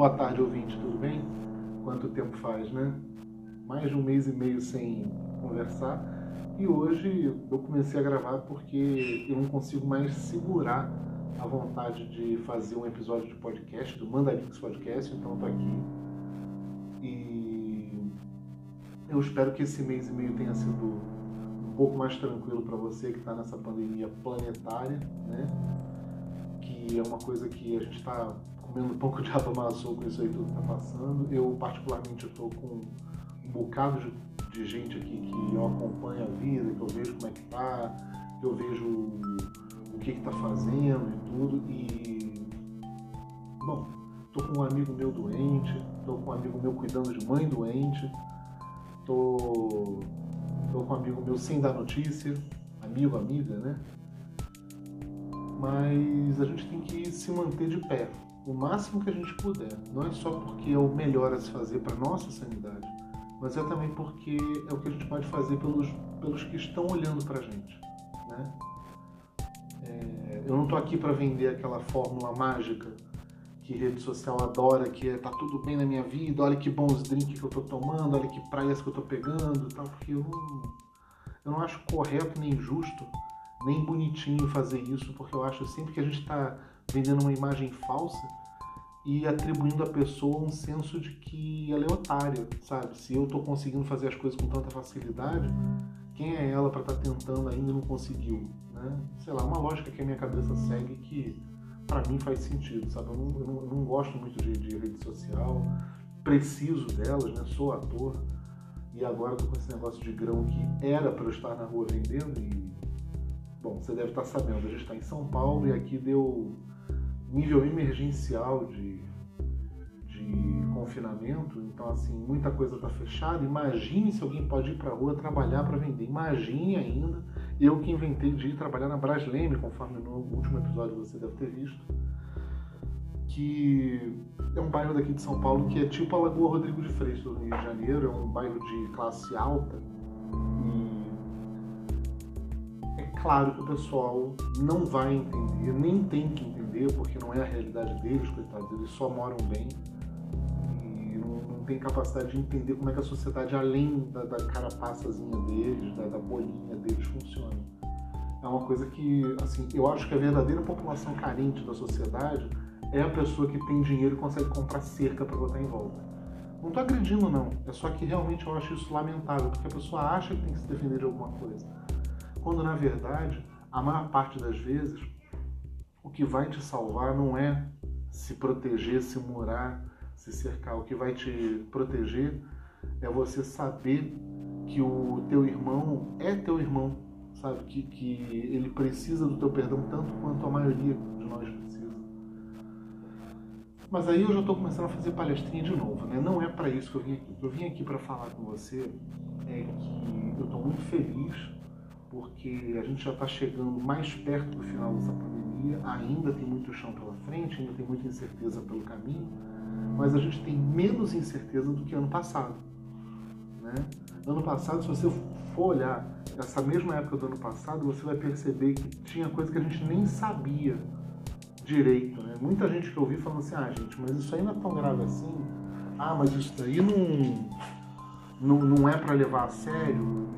Boa tarde, ouvinte, tudo bem? Quanto tempo faz, né? Mais de um mês e meio sem conversar. E hoje eu comecei a gravar porque eu não consigo mais segurar a vontade de fazer um episódio de podcast, do Mandarix Podcast, então tô aqui. E eu espero que esse mês e meio tenha sido um pouco mais tranquilo para você que está nessa pandemia planetária, né? Que é uma coisa que a gente está comendo um pouco de amassou com isso aí tudo que tá passando. Eu, particularmente, estou com um bocado de, de, gente aqui que eu acompanho a vida, que eu vejo como é que tá, que eu vejo o que que tá fazendo e tudo. E, bom, tô com um amigo meu doente, tô com um amigo meu cuidando de mãe doente, tô, tô com um amigo meu sem dar notícia, amigo, amiga, né? Mas a gente tem que se manter de pé o máximo que a gente puder. Não é só porque é o melhor a se fazer para nossa sanidade, mas é também porque é o que a gente pode fazer pelos, pelos que estão olhando para a gente. Né? É, eu não estou aqui para vender aquela fórmula mágica que rede social adora, que é tá tudo bem na minha vida, olha que bons drinks que eu estou tomando, olha que praias que eu estou pegando, tal, porque eu não, eu não acho correto nem justo, nem bonitinho fazer isso, porque eu acho sempre que a gente está vendendo uma imagem falsa e atribuindo à pessoa um senso de que ela é otária, sabe? Se eu estou conseguindo fazer as coisas com tanta facilidade, quem é ela para estar tá tentando ainda e não conseguiu? Né? Sei lá, uma lógica que a minha cabeça segue que para mim faz sentido, sabe? Eu não, eu não, gosto muito de, de, rede social, preciso delas, né? Sou ator e agora estou com esse negócio de grão que era para eu estar na rua vendendo e bom, você deve estar sabendo, a gente está em São Paulo e aqui deu nível emergencial de, de confinamento, então assim, muita coisa está fechada. Imagine se alguém pode ir para a rua trabalhar para vender. Imagine ainda eu que inventei de ir trabalhar na Brasleme, conforme no último episódio você deve ter visto, que é um bairro daqui de São Paulo que é tipo a Lagoa Rodrigo de Freitas, no Rio de Janeiro, é um bairro de classe alta e é claro que o pessoal não vai entender, nem tem que entender porque não é a realidade deles, coitados, eles só moram bem e não, não tem capacidade de entender como é que a sociedade, além da, da carapaçazinha deles, da, da bolinha deles, funciona. É uma coisa que, assim, eu acho que a verdadeira população carente da sociedade é a pessoa que tem dinheiro e consegue comprar cerca para botar em volta. Não estou agredindo, não. É só que realmente eu acho isso lamentável, porque a pessoa acha que tem que se defender de alguma coisa. Quando, na verdade, a maior parte das vezes, o que vai te salvar não é se proteger, se morar, se cercar. O que vai te proteger é você saber que o teu irmão é teu irmão, sabe? Que, que ele precisa do teu perdão tanto quanto a maioria de nós precisa. Mas aí eu já estou começando a fazer palestrinha de novo, né? Não é para isso que eu vim aqui. Eu vim aqui para falar com você é que eu estou muito feliz porque a gente já está chegando mais perto do final dessa pandemia, ainda tem muito chão pela frente, ainda tem muita incerteza pelo caminho, mas a gente tem menos incerteza do que ano passado. Né? Ano passado, se você for olhar essa mesma época do ano passado, você vai perceber que tinha coisa que a gente nem sabia direito. Né? Muita gente que eu ouvi falando assim, ah gente, mas isso aí não é tão grave assim, ah, mas isso daí não não, não é para levar a sério.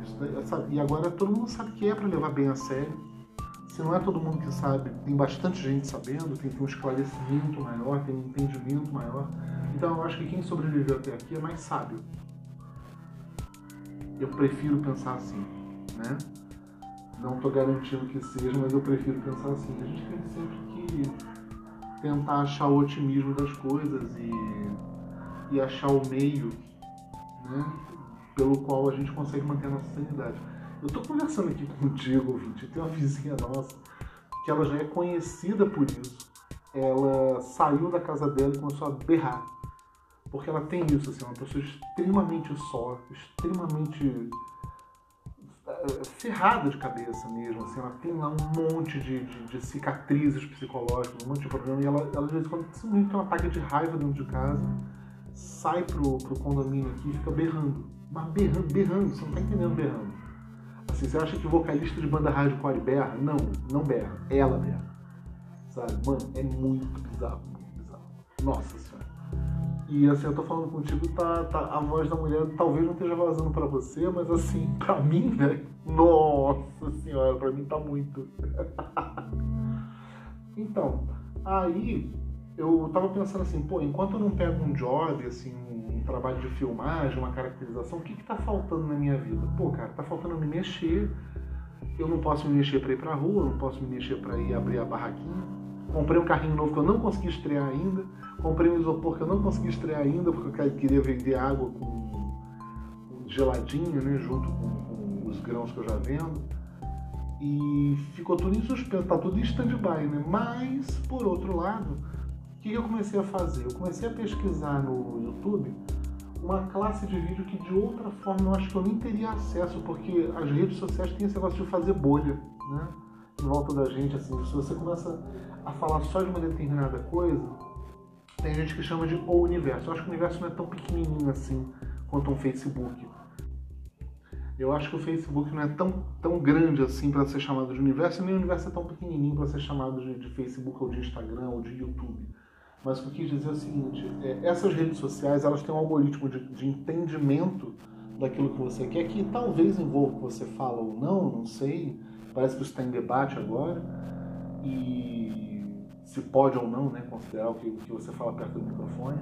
e agora todo mundo sabe que é para levar bem a sério. Se não é todo mundo que sabe, tem bastante gente sabendo, tem, um esclarecimento maior, tem um entendimento maior. Então eu acho que quem sobreviveu até aqui é mais sábio. Eu prefiro pensar assim, né? Não estou garantindo que seja, mas eu prefiro pensar assim. A gente tem sempre que tentar achar o otimismo das coisas e, e achar o meio né? pelo qual a gente consegue manter a nossa sanidade. Eu estou conversando aqui contigo, ouvinte, tem uma vizinha nossa que ela já é conhecida por isso. Ela saiu da casa dela e começou a berrar. Porque ela tem isso, assim, uma pessoa extremamente só, extremamente eh, ferrada de cabeça mesmo, assim, ela tem lá um monte de, de, de cicatrizes psicológicas, um monte de problema, e ela, ela de vez em quando simplesmente uma ataque de raiva dentro de casa, sai pro, pro condomínio aqui e fica berrando mas berrando, berrando, você não tá entendendo berrando. Assim, você acha que vocalista de banda hardcore berra? Não, não berra. Ela berra. Sabe? Mano, é muito bizarro, muito bizarro. Nossa senhora. E assim, eu tô falando contigo, tá, tá, a voz da mulher talvez não esteja vazando para você, mas assim, pra mim, velho, nossa senhora, pra mim tá muito. então, aí eu tava pensando assim, pô, enquanto eu não pego um job, assim, um trabalho de filmagem, uma caracterização, o que que tá faltando na minha vida? Pô, cara, tá faltando me mexer. Eu não posso me mexer para ir pra rua, não posso me mexer para ir abrir a barraquinha. Comprei um carrinho novo que eu não consegui estrear ainda. Comprei um isopor que eu não consegui estrear ainda, porque eu queria vender água com geladinha, né, junto com, com os grãos que eu já vendo. E ficou tudo em suspenso, tá tudo em stand-by, né? Mas, por outro lado, que eu comecei a fazer? Eu comecei a pesquisar no YouTube uma classe de vídeo que de outra forma eu acho que eu nem teria acesso, porque as redes sociais têm esse negócio de fazer bolha, né? Em volta da gente, assim, se você começa a falar só de uma determinada coisa, tem gente que chama de o universo. Eu acho que o universo não é tão pequenininho assim quanto um Facebook. Eu acho que o Facebook não é tão, tão grande assim para ser chamado de universo, nem o universo é tão pequenininho para ser chamado de, de Facebook ou de Instagram ou de YouTube. Mas o que eu quis dizer é o seguinte: é, essas redes sociais elas têm um algoritmo de, de, entendimento daquilo que você quer, que talvez envolva o que você fala ou não, não sei. Parece que isso está em debate agora. E se pode ou não né, considerar o que, o que você fala perto do microfone.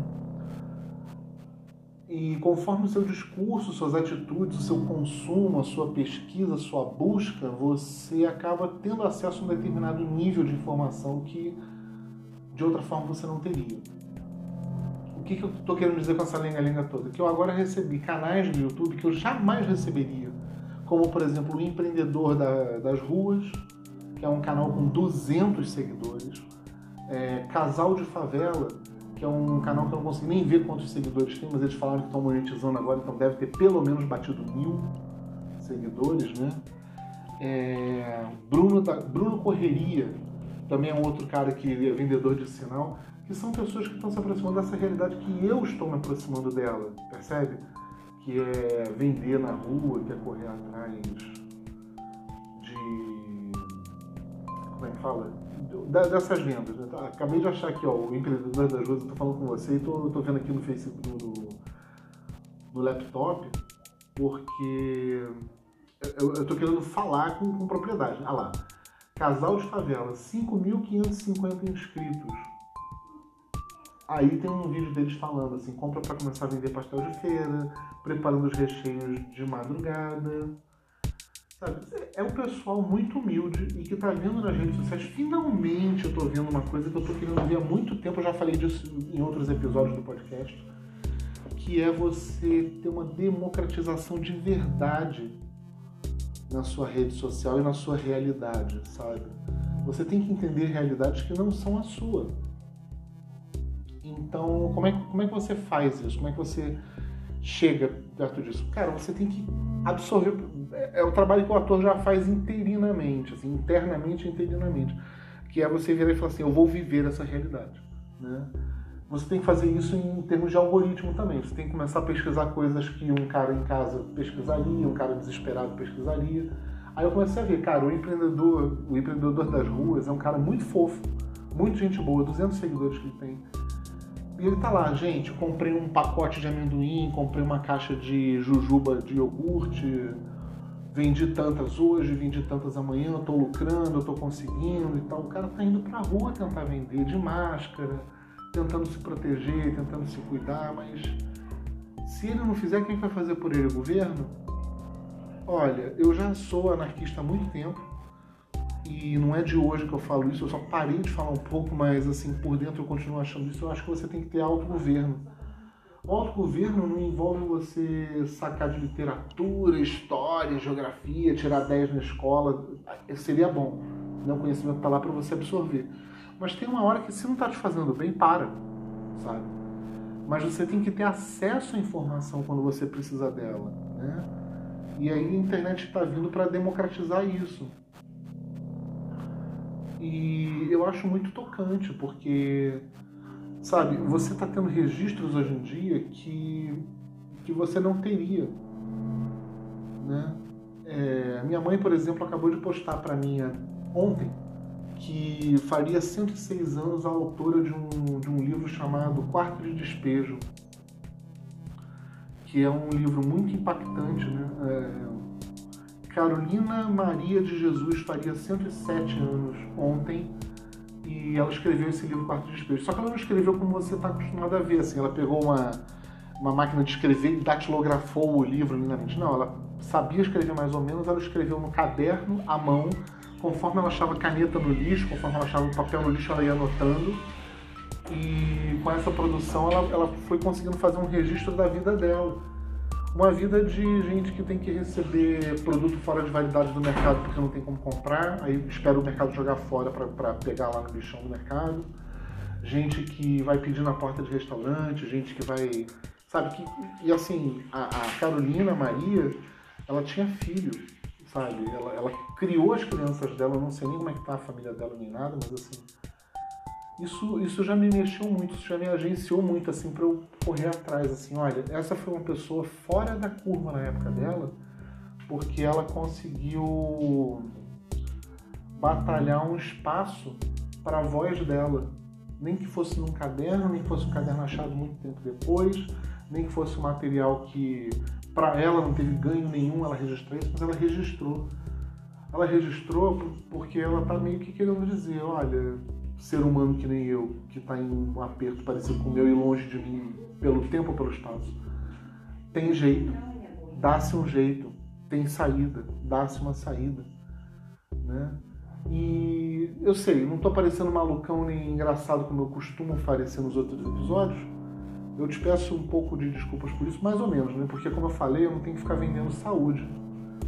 E conforme o seu discurso, suas atitudes, o seu consumo, a sua pesquisa, a sua busca, você acaba tendo acesso a um determinado nível de informação que de outra forma você não teria. O que, que eu estou querendo dizer com essa lenga-lenga toda? Que eu agora recebi canais do YouTube que eu jamais receberia, como por exemplo o Empreendedor da, das Ruas, que é um canal com 200 seguidores, é, Casal de Favela, que é um canal que eu não consegui nem ver quantos seguidores tem, mas eles falaram que estão monetizando agora, então deve ter pelo menos batido mil seguidores, né? É, Bruno, Bruno Correria, também é um outro cara que é vendedor de sinal, que são pessoas que estão se aproximando dessa realidade que eu estou me aproximando dela, percebe? Que é vender na rua, que é correr atrás de. Como é que fala? Dessas vendas. Né? Tá, acabei de achar aqui, ó, o empreendedor das ruas, eu estou falando com você e estou vendo aqui no Facebook, no, laptop, porque eu estou querendo falar com, com propriedade. Ah lá. Casal de Favela, 5.550 inscritos. Aí tem um vídeo deles falando assim, compra para começar a vender pastel de feira, preparando os recheios de madrugada. Sabe? É um pessoal muito humilde e que tá vendo nas redes sociais. Finalmente eu tô vendo uma coisa que eu tô querendo ver há muito tempo, eu já falei disso em outros episódios do podcast, que é você ter uma democratização de verdade na sua rede social e na sua realidade, sabe? Você tem que entender realidades que não são a sua. Então, como é, como é que você faz isso? Como é que você chega perto disso? Cara, você tem que absorver. É, é o trabalho que o ator já faz interinamente, assim, internamente interinamente. Que é você virar e falar assim: eu vou viver essa realidade. Né? Você tem que fazer isso em termos de algoritmo também. Você tem que começar a pesquisar coisas que um cara em casa pesquisaria, um cara desesperado pesquisaria. Aí eu comecei a ver, cara, o empreendedor, o empreendedor das ruas é um cara muito fofo, muito gente boa, 200 seguidores que ele tem. E ele tá lá, gente, comprei um pacote de amendoim, comprei uma caixa de jujuba de iogurte, vendi tantas hoje, vendi tantas amanhã, tô lucrando, tô conseguindo e tal. O cara tá indo pra rua tentar vender de máscara, tentando se proteger, tentando se cuidar, mas se ele não fizer, quem vai fazer por ele? O governo? Olha, eu já sou anarquista há muito tempo e não é de hoje que eu falo isso, eu só parei de falar um pouco, mas assim, por dentro eu continuo achando isso. Eu acho que você tem que ter autogoverno. Autogoverno não envolve você sacar de literatura, história, geografia, tirar 10 na escola. Seria bom. Né? O conhecimento está lá para você absorver. Mas tem uma hora que se não está te fazendo bem, para, sabe? Mas você tem que ter acesso à informação quando você precisa dela, né? E aí a internet está vindo para democratizar isso. E eu acho muito tocante, porque, sabe, você está tendo registros hoje em dia que, que você não teria, né? É, minha mãe, por exemplo, acabou de postar para mim ontem que faria 106 anos a autora de um, de um livro chamado Quarto de Despejo, que é um livro muito impactante. Né? É, Carolina Maria de Jesus faria 107 anos ontem e ela escreveu esse livro Quarto de Despejo. Só que ela não escreveu como você está acostumado a ver, assim, ela pegou uma, uma máquina de escrever e datilografou o livro lindamente. Não, ela sabia escrever mais ou menos, ela escreveu no caderno, à mão, conforme ela achava caneta no lixo, conforme ela achava papel no lixo, ela ia anotando. E com essa produção ela, ela foi conseguindo fazer um registro da vida dela. Uma vida de gente que tem que receber produto fora de validade do mercado porque não tem como comprar, aí espera o mercado jogar fora para pegar lá no lixão do mercado. Gente que vai pedir na porta de restaurante, gente que vai. Sabe? Que, e assim, a, a Carolina Maria, ela tinha filho sabe? Ela, ela criou as crianças dela, não sei nem como é que tá a família dela nem nada, mas assim, isso, isso já me mexeu muito, isso já me agenciou muito, assim, para eu correr atrás, assim, olha, essa foi uma pessoa fora da curva na época dela, porque ela conseguiu batalhar um espaço para a voz dela, nem que fosse num caderno, nem que fosse um caderno achado muito tempo depois, nem que fosse um material que para ela não teve ganho nenhum ela registrar isso, mas ela registrou. Ela registrou porque ela está meio que querendo dizer, olha, ser humano que nem eu, que está em um aperto parecido com o meu e longe de mim, pelo tempo ou pelo espaço, tem jeito, dá-se um jeito, tem saída, dá-se uma saída, né? E eu sei, não estou parecendo malucão nem engraçado como eu costumo parecer nos outros episódios, eu te peço um pouco de desculpas por isso, mais ou menos, né? Porque, como eu falei, eu não tenho que ficar vendendo saúde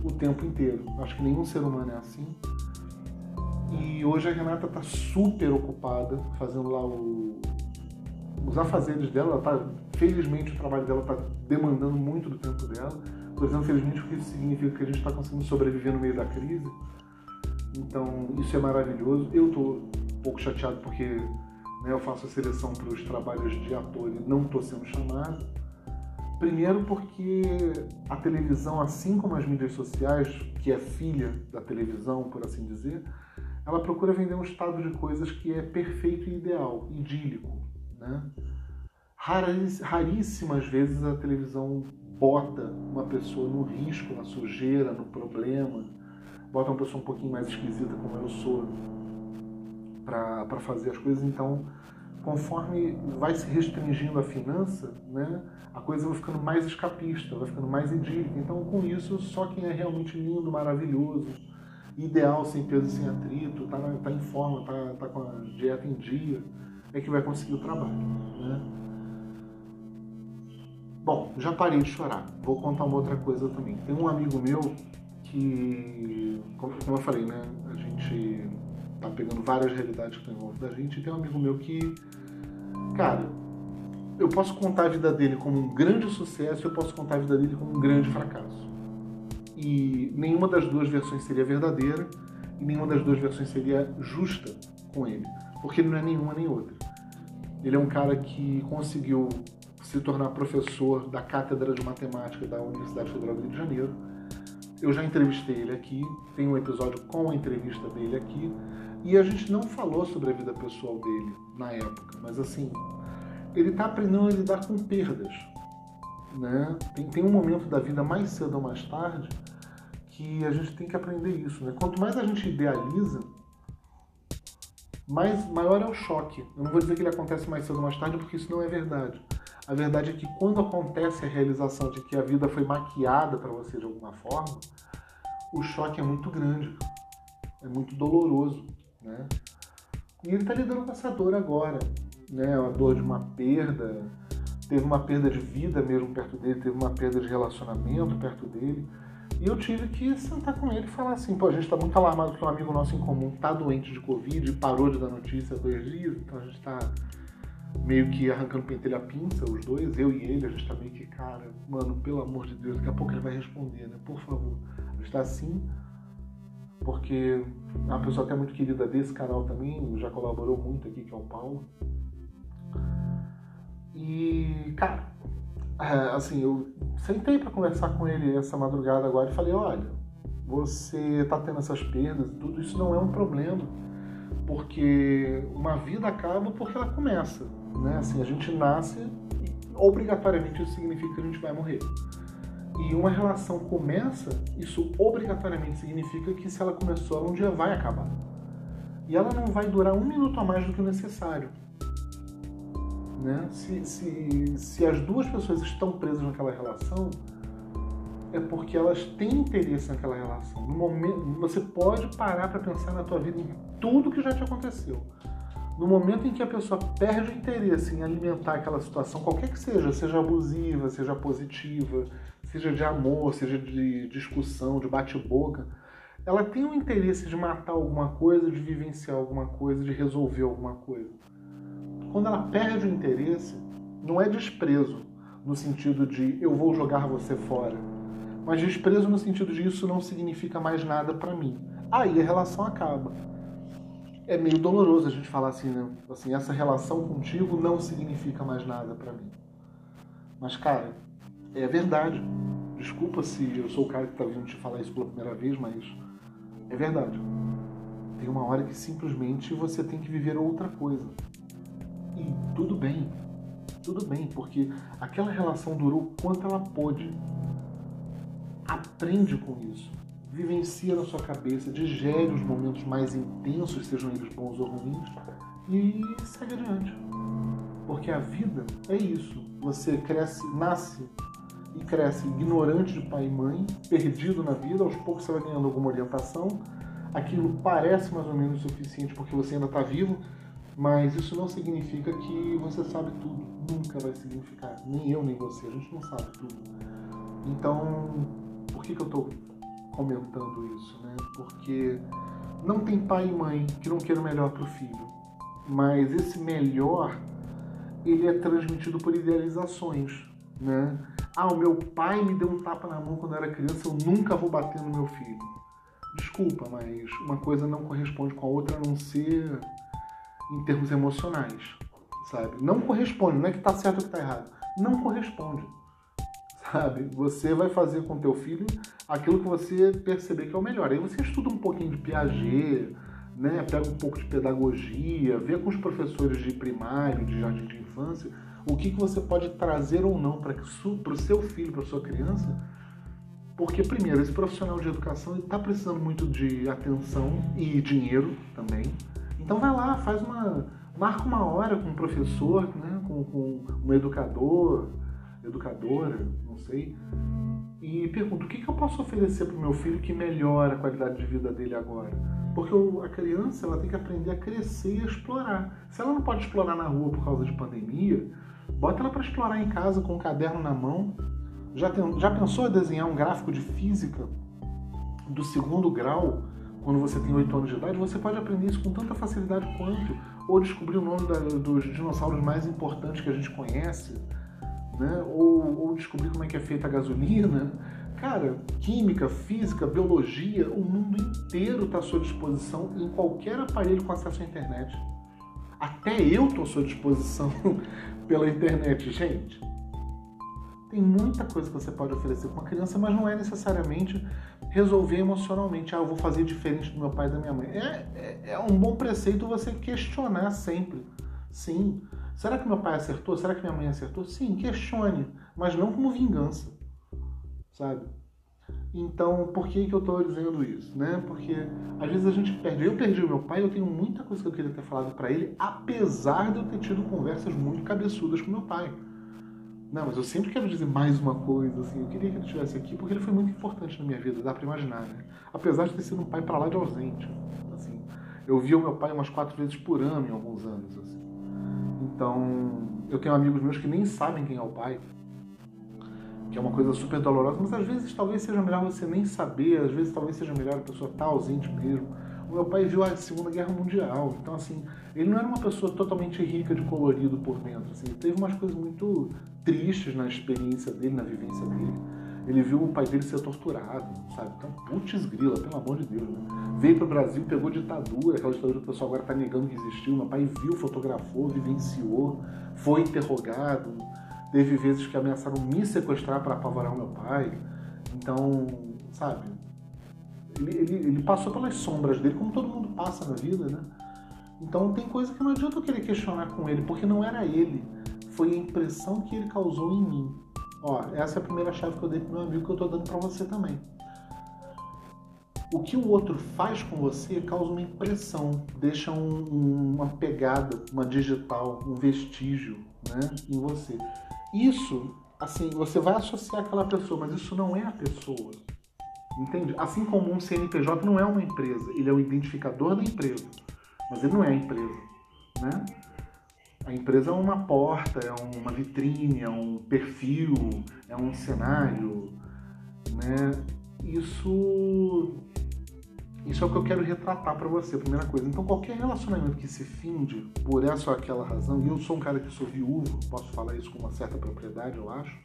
o tempo inteiro. Acho que nenhum ser humano é assim. E hoje a Renata está super ocupada fazendo lá o... os afazeres dela. Ela tá... Felizmente o trabalho dela está demandando muito do tempo dela. Estou dizendo felizmente porque isso significa que a gente está conseguindo sobreviver no meio da crise. Então isso é maravilhoso. Eu estou um pouco chateado porque né, eu faço a seleção para os trabalhos de ator e não estou sendo chamado. Primeiro porque a televisão, assim como as mídias sociais, que é filha da televisão, por assim dizer, ela procura vender um estado de coisas que é perfeito e ideal, idílico. Né? Raríssimas vezes a televisão bota uma pessoa no risco, na sujeira, no problema, bota uma pessoa um pouquinho mais esquisita como eu sou para fazer as coisas. Então, conforme vai se restringindo a finança, né, a coisa vai ficando mais escapista, vai ficando mais idílica. Então, com isso, só quem é realmente lindo, maravilhoso, ideal, sem peso sem atrito, está tá em forma, está tá com a dieta em dia, é que vai conseguir o trabalho. Né? Bom, já parei de chorar. Vou contar uma outra coisa também. Tem um amigo meu que, como eu falei, né, a gente tá pegando várias realidades que estão em volta da gente. E tem um amigo meu que, cara, eu posso contar a vida dele como um grande sucesso, eu posso contar a vida dele como um grande fracasso. E nenhuma das duas versões seria verdadeira e nenhuma das duas versões seria justa com ele, porque ele não é nenhuma nem outra. Ele é um cara que conseguiu se tornar professor da cátedra de matemática da Universidade Federal do Rio de Janeiro. Eu já entrevistei ele aqui, tem um episódio com a entrevista dele aqui. E a gente não falou sobre a vida pessoal dele na época, mas assim, ele está aprendendo a lidar com perdas. Né? Tem, tem um momento da vida mais cedo ou mais tarde que a gente tem que aprender isso. Né? Quanto mais a gente idealiza, mais, maior é o choque. Eu não vou dizer que ele acontece mais cedo ou mais tarde, porque isso não é verdade. A verdade é que quando acontece a realização de que a vida foi maquiada para você de alguma forma, o choque é muito grande, é muito doloroso. Né? E ele está lidando com essa dor agora, né? A dor de uma perda, teve uma perda de vida mesmo perto dele, teve uma perda de relacionamento perto dele. E eu tive que sentar com ele e falar assim, pô, a gente está muito alarmado que um amigo nosso em comum está doente de Covid parou de dar notícia há dois dias, então a gente está meio que arrancando pentelho a pinça, os dois, eu e ele, a gente está meio que, cara, mano, pelo amor de Deus, daqui a pouco ele vai responder, né? Por favor. A gente está assim, porque é uma pessoa que é muito querida desse canal também, já colaborou muito aqui, que é o Paulo. E, cara, é, assim, eu sentei para conversar com ele essa madrugada agora e falei: olha, você tá tendo essas perdas e tudo, isso não é um problema, Porque uma vida acaba porque ela começa. Né? Assim, a gente nasce e obrigatoriamente isso significa que a gente vai morrer. E uma relação começa, isso obrigatoriamente significa que se ela começou, ela um dia vai acabar. E ela não vai durar um minuto a mais do que o necessário. Né? Se, se, se as duas pessoas estão presas naquela relação, é porque elas têm interesse naquela relação. No momento, você pode parar para pensar na tua vida em tudo que já te aconteceu. No momento em que a pessoa perde o interesse em alimentar aquela situação, qualquer que seja, seja abusiva, seja positiva, seja de amor, seja de discussão, de bate-boca, ela tem um interesse de matar alguma coisa, de vivenciar alguma coisa, de resolver alguma coisa. Quando ela perde o interesse, não é desprezo no sentido de eu vou jogar você fora mas desprezo no sentido de isso não significa mais nada para mim. Aí a relação acaba. É meio doloroso a gente falar assim, né? Assim, essa relação contigo não significa mais nada para mim. Mas, cara, é verdade. Desculpa se eu sou o cara que tá vindo te falar isso pela primeira vez, mas é verdade. Tem uma hora que simplesmente você tem que viver outra coisa. E tudo bem. Tudo bem, porque aquela relação durou quanto ela pôde aprende com isso. Vivencia na sua cabeça, digere os momentos mais intensos, sejam eles bons ou ruins, e segue adiante. Porque a vida é isso. Você cresce, nasce e cresce ignorante de pai e mãe, perdido na vida, aos poucos você vai ganhando alguma orientação. Aquilo parece mais ou menos suficiente porque você ainda está vivo, mas isso não significa que você sabe tudo. Nunca vai significar. Nem eu, nem você. A gente não sabe tudo. Então, por que, que eu estou comentando isso? Né? Porque não tem pai e mãe que não queiram o melhor para o filho, mas esse melhor ele é transmitido por idealizações. Né? Ah, o meu pai me deu um tapa na mão quando eu era criança, eu nunca vou bater no meu filho. Desculpa, mas uma coisa não corresponde com a outra a não ser em termos emocionais, sabe? Não corresponde, não é que está certo ou que está errado. Não corresponde sabe? Você vai fazer com teu filho aquilo que você perceber que é o melhor. Aí você estuda um pouquinho de Piaget, né? Pega um pouco de pedagogia, vê com os professores de primário, de jardim de infância, o que, que você pode trazer ou não para o seu filho, para sua criança. Porque, primeiro, esse profissional de educação está precisando muito de atenção e dinheiro também. Então vai lá, faz uma. marca uma hora com um professor, né? com, com um educador, educadora, não sei, e pergunto: o que, que eu posso oferecer para o meu filho que melhora a qualidade de vida dele agora? Porque a criança ela tem que aprender a crescer e a explorar. Se ela não pode explorar na rua por causa de pandemia, bota ela para explorar em casa com um caderno na mão. Já, tem, já pensou em desenhar um gráfico de física do segundo grau quando você tem 8 anos de idade? Você pode aprender isso com tanta facilidade quanto. Ou descobrir o nome da, dos dinossauros mais importantes que a gente conhece né? ou, ou descobrir como é que é feita a gasolina. Cara, química, física, biologia, o mundo inteiro está à sua disposição em qualquer aparelho com acesso à internet. Até eu estou à sua disposição pela internet, gente. Tem muita coisa que você pode oferecer para uma criança, mas não é necessariamente resolver emocionalmente. Ah, eu vou fazer diferente do meu pai e da minha mãe. É, é, é um bom preceito você questionar sempre. Sim. Será que meu pai acertou? Será que minha mãe acertou? Sim, questione, mas não como vingança, sabe? Então, por que, que eu estou dizendo isso? Né? Porque às vezes a gente perde. Eu perdi o meu pai, eu tenho muita coisa que eu queria ter falado para ele, apesar de eu ter tido conversas muito cabeçudas com meu pai. Não, mas eu sempre quero dizer mais uma coisa, assim, eu queria que ele estivesse aqui porque ele foi muito importante na minha vida, dá para imaginar, né? Apesar de ter sido um pai para lá de ausente, assim. Eu via o meu pai umas quatro vezes por ano em alguns anos, assim. Então, eu tenho amigos meus que nem sabem quem é o pai, que é uma coisa super dolorosa, mas às vezes talvez seja melhor você nem saber, às vezes talvez seja melhor a pessoa estar tá ausente mesmo. O meu pai viu a Segunda Guerra Mundial, então assim, ele não era uma pessoa totalmente rica de colorido por dentro, assim, teve umas coisas muito tristes na experiência dele, na vivência dele. Ele viu o pai dele ser torturado, sabe? Então, putz grila, pelo amor de Deus, né? Veio para o Brasil, pegou ditadura, aquela ditadura que o pessoal agora está negando que existiu. Meu pai viu, fotografou, vivenciou, foi interrogado. Teve vezes que ameaçaram me sequestrar para apavorar o meu pai. Então, sabe? Ele, ele, ele, passou pelas sombras dele, como todo mundo passa na vida, né? Então tem coisa que não adianta eu querer questionar com ele, porque não era ele. Foi a impressão que ele causou em mim. Ó, essa é a primeira chave que eu dei pro meu amigo que eu tô dando para você também. O que o outro faz com você causa uma impressão, deixa um, uma pegada, uma digital, um vestígio né, em você. Isso, assim, você vai associar aquela pessoa, mas isso não é a pessoa. Entende? Assim como um CNPJ não é uma empresa, ele é o identificador da empresa, mas ele não é a empresa, né? A empresa é uma porta, é uma vitrine, é um perfil, é um cenário, né? Isso isso é o que eu quero retratar para você, primeira coisa. Então, qualquer relacionamento que se finde por essa ou aquela razão, e eu sou um cara que sou viúvo, posso falar isso com uma certa propriedade, eu acho,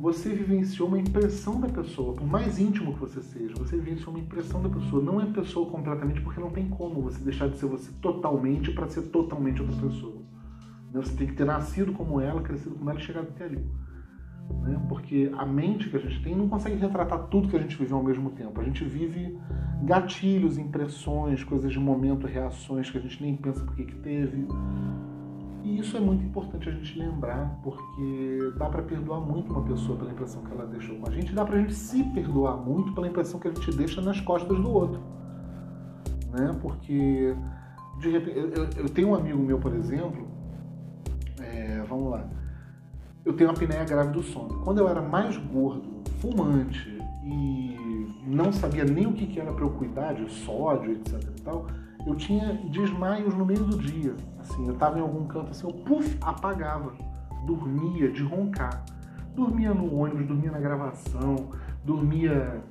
você vivenciou uma impressão da pessoa, por mais íntimo que você seja, você vivenciou uma impressão da pessoa. Não é pessoa completamente, porque não tem como você deixar de ser você totalmente para ser totalmente outra pessoa. Você tem que ter nascido como ela, crescido como ela e chegado até ali. Né? Porque a mente que a gente tem não consegue retratar tudo que a gente viveu ao mesmo tempo. A gente vive gatilhos, impressões, coisas de momento, reações que a gente nem pensa por que teve. E isso é muito importante a gente lembrar, porque dá para perdoar muito uma pessoa pela impressão que ela deixou com a gente, dá para a gente se perdoar muito pela impressão que a gente deixa nas costas do outro. Né? Porque, de repente, eu, eu tenho um amigo meu, por exemplo, é, vamos lá, eu tenho uma apneia grave do sono. Quando eu era mais gordo, fumante e não sabia nem o que era para eu cuidar de sódio, etc e tal, eu tinha desmaios no meio do dia. Assim, eu estava em algum canto assim, eu puf, apagava, dormia de roncar. Dormia no ônibus, dormia na gravação, dormia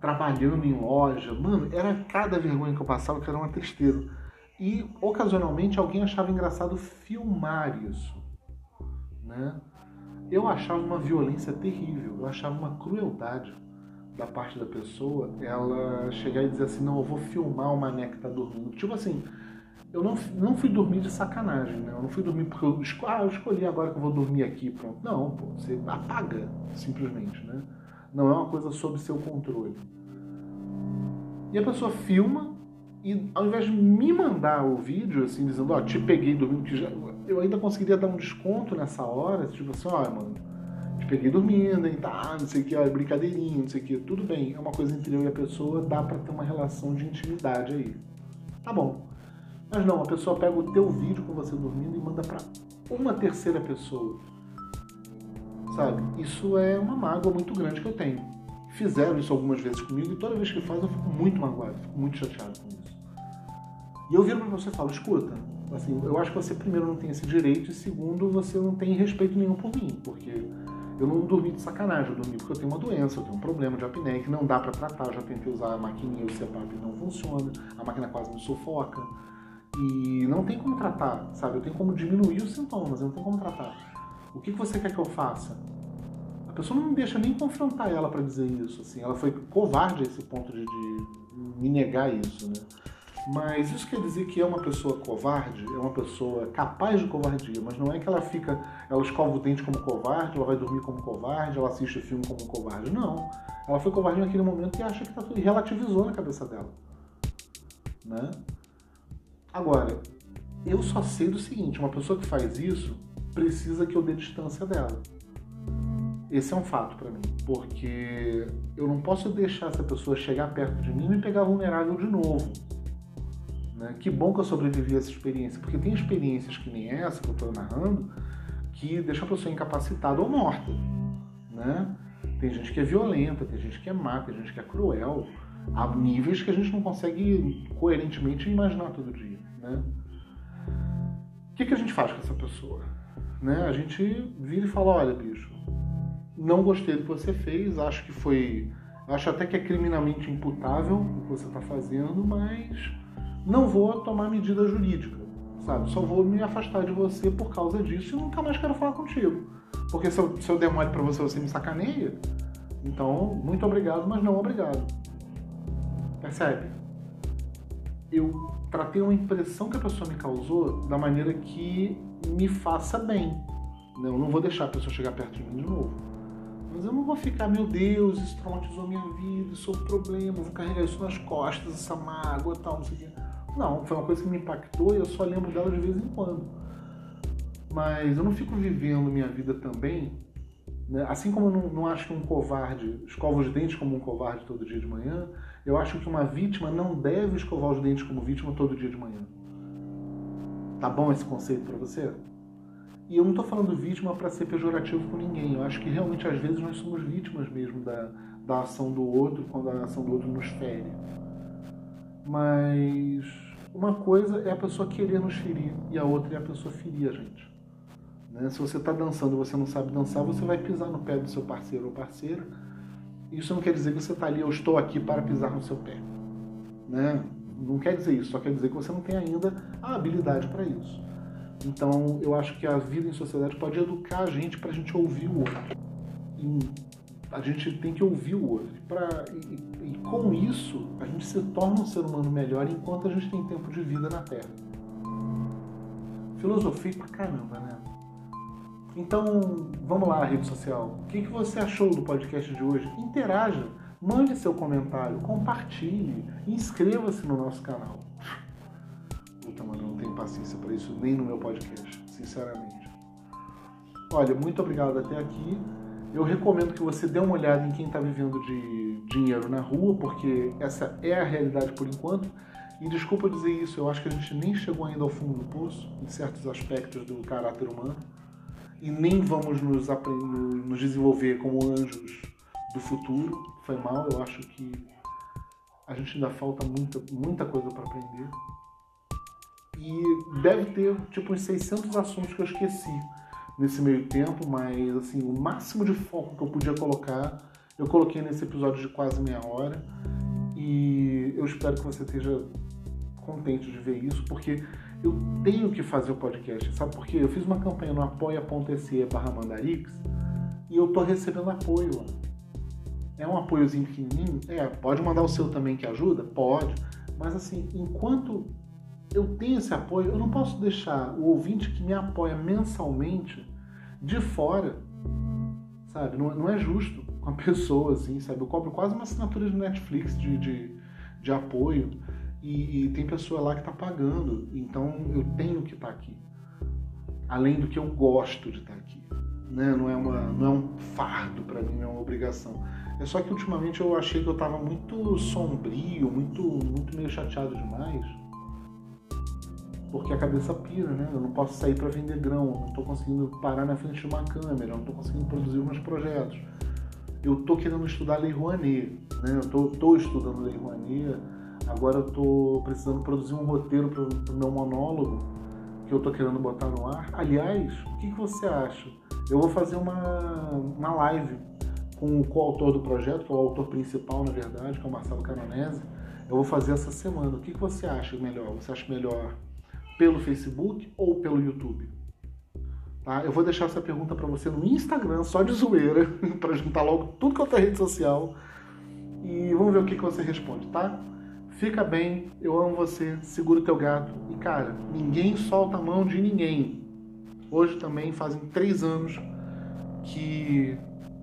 trabalhando em loja. Mano, era cada vergonha que eu passava que era uma tristeza. E ocasionalmente alguém achava engraçado filmar isso, né? Eu achava uma violência terrível, eu achava uma crueldade da parte da pessoa ela chegar e dizer assim, não, eu vou filmar o mané que tá dormindo. Tipo assim, eu não, não fui dormir de sacanagem, né? Eu não fui dormir porque eu, ah, eu escolhi agora que eu vou dormir aqui, pronto. Não, pô, você apaga, simplesmente, né? Não é uma coisa sob seu controle. E a pessoa filma e ao invés de me mandar o vídeo, assim, dizendo, ó, oh, te peguei dormindo, que já, eu ainda conseguiria dar um desconto nessa hora, tipo assim, ó, mano, te peguei dormindo, hein, tá, não sei o que, ó, brincadeirinha, não sei o que, tudo bem, é uma coisa entre eu e a pessoa, dá para ter uma relação de intimidade aí. Tá bom. Mas não, a pessoa pega o teu vídeo com você dormindo e manda para uma terceira pessoa. Sabe? Isso é uma mágoa muito grande que eu tenho. Fizeram isso algumas vezes comigo e toda vez que faz eu fico muito magoado, fico muito chateado com isso. E eu viro para você e falo, escuta, assim, eu acho que você primeiro não tem esse direito e segundo você não tem respeito nenhum por mim, porque eu não dormi de sacanagem, eu dormi porque eu tenho uma doença, eu tenho um problema de apneia que não dá para tratar, eu já tentei usar a maquininha, o CPAP não funciona, a máquina quase me sufoca e não tem como tratar, sabe? Eu tenho como diminuir os sintomas, eu não tenho como tratar. O que você quer que eu faça? A pessoa não me deixa nem confrontar ela para dizer isso, assim, ela foi covarde a esse ponto de, de me negar isso, né? Mas isso quer dizer que é uma pessoa covarde, é uma pessoa capaz de covardia, mas não é que ela fica, ela escova o dente como covarde, ela vai dormir como covarde, ela assiste filme como covarde. Não. Ela foi covarde naquele momento e acha que tá tudo, e relativizou na cabeça dela. Né? Agora, eu só sei do seguinte, uma pessoa que faz isso precisa que eu dê distância dela. Esse é um fato para mim, porque eu não posso deixar essa pessoa chegar perto de mim e me pegar vulnerável de novo. Né? Que bom que eu sobrevivi a essa experiência, porque tem experiências que nem essa que eu estou narrando que deixam a pessoa incapacitada ou morta. Né? Tem gente que é violenta, tem gente que é má, tem gente que é cruel, a níveis que a gente não consegue coerentemente imaginar todo dia. Né? O que, que a gente faz com essa pessoa? Né? A gente vira e fala, olha, bicho, não gostei do que você fez, acho que foi. Acho até que é criminalmente imputável o que você está fazendo, mas não vou tomar medida jurídica, sabe? Só vou me afastar de você por causa disso e nunca mais quero falar contigo. Porque se eu, se eu der pra você, você me sacaneia. Então, muito obrigado, mas não obrigado. Percebe? Eu tratei uma impressão que a pessoa me causou da maneira que me faça bem. Eu não vou deixar a pessoa chegar perto de mim de novo. Mas eu não vou ficar, meu Deus, isso traumatizou minha vida, isso é um problema, vou carregar isso nas costas, essa mágoa tal, não sei o quê. Não, foi uma coisa que me impactou e eu só lembro dela de vez em quando. Mas eu não fico vivendo minha vida também, né? assim como eu não, não acho que um covarde escova os dentes como um covarde todo dia de manhã, eu acho que uma vítima não deve escovar os dentes como vítima todo dia de manhã. Tá bom esse conceito para você? E eu não estou falando vítima para ser pejorativo com ninguém. Eu acho que realmente às vezes nós somos vítimas mesmo da, da ação do outro quando a ação do outro nos fere. Mas uma coisa é a pessoa querer nos ferir e a outra é a pessoa ferir a gente. Né? Se você está dançando e você não sabe dançar, você vai pisar no pé do seu parceiro ou parceira. Isso não quer dizer que você está ali, eu estou aqui para pisar no seu pé. Né? Não quer dizer isso, só quer dizer que você não tem ainda a habilidade para isso. Então, eu acho que a vida em sociedade pode educar a gente para a gente ouvir o outro. E a gente tem que ouvir o outro. Pra, e, e, com isso, a gente se torna um ser humano melhor enquanto a gente tem tempo de vida na Terra. Filosofia pra caramba, né? Então, vamos lá, rede social. O que, que você achou do podcast de hoje? Interaja, mande seu comentário, compartilhe, inscreva-se no nosso canal. Puta, mano, eu não tenho paciência para isso nem no meu podcast, sinceramente. Olha, muito obrigado até aqui. Eu recomendo que você dê uma olhada em quem está vivendo de dinheiro na rua, porque essa é a realidade por enquanto. E desculpa dizer isso, eu acho que a gente nem chegou ainda ao fundo do poço, em certos aspectos do caráter humano, e nem vamos nos, nos desenvolver como anjos do futuro. Foi mal, eu acho que a gente ainda falta muita, muita coisa para aprender. E deve ter tipo uns 600 assuntos que eu esqueci nesse meio tempo, mas assim, o máximo de foco que eu podia colocar, eu coloquei nesse episódio de quase meia hora. E eu espero que você esteja contente de ver isso, porque eu tenho que fazer o podcast, sabe por quê? Eu fiz uma campanha no apoia.se barra mandarix e eu tô recebendo apoio. É um apoiozinho pequenininho? É, pode mandar o seu também que ajuda? Pode. Mas assim, enquanto eu tenho esse apoio, eu não posso deixar o ouvinte que me apoia mensalmente de fora, sabe? Não, não é justo com a pessoa, assim, sabe? Eu cobro quase uma assinatura de Netflix de, de, de apoio e, e, tem pessoa lá que está pagando, então eu tenho que estar tá aqui. Além do que eu gosto de estar tá aqui. Né? Não, é uma, não é um fardo para mim, não é uma obrigação. É só que ultimamente eu achei que eu estava muito sombrio, muito, muito meio chateado demais porque a cabeça pira, né? Eu não posso sair para vender grão, não estou conseguindo parar na frente de uma câmera, não estou conseguindo produzir meus projetos. Eu estou querendo estudar Lei Rouanet, né? Eu estou estudando Lei Rouanet, agora eu estou precisando produzir um roteiro para o meu monólogo, que eu estou querendo botar no ar. Aliás, o que, que você acha? Eu vou fazer uma, uma live com o coautor do projeto, que é o autor principal, na verdade, que é o Marcelo Caronese. Eu vou fazer essa semana. O que, que você acha melhor? Você acha melhor pelo Facebook ou pelo YouTube? Tá? Eu vou deixar essa pergunta para você no Instagram, só de zoeira, para juntar logo tudo que é rede social. E vamos ver o que, que você responde, tá? Fica bem, eu amo você, segura o teu gato. E cara, ninguém solta a mão de ninguém. Hoje também fazem três anos que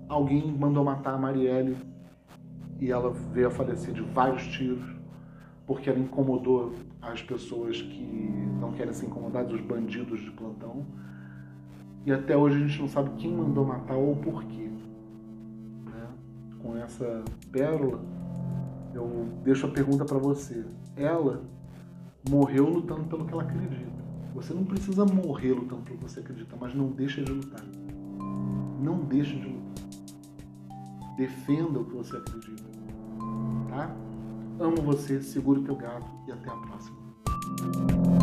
alguém mandou matar a Marielle e ela veio a falecer de vários tiros porque ela incomodou as pessoas que não querem ser incomodadas, os bandidos de plantão. E até hoje a gente não sabe quem mandou matar ou por quê. Né? Com essa pérola, eu deixo a pergunta para você. Ela morreu lutando pelo que ela acredita. Você não precisa morrer lutando pelo que você acredita, mas não deixa de lutar. Não deixa de lutar. Defenda o que você acredita. Tá? Amo você, segura o teu gato e até a próxima.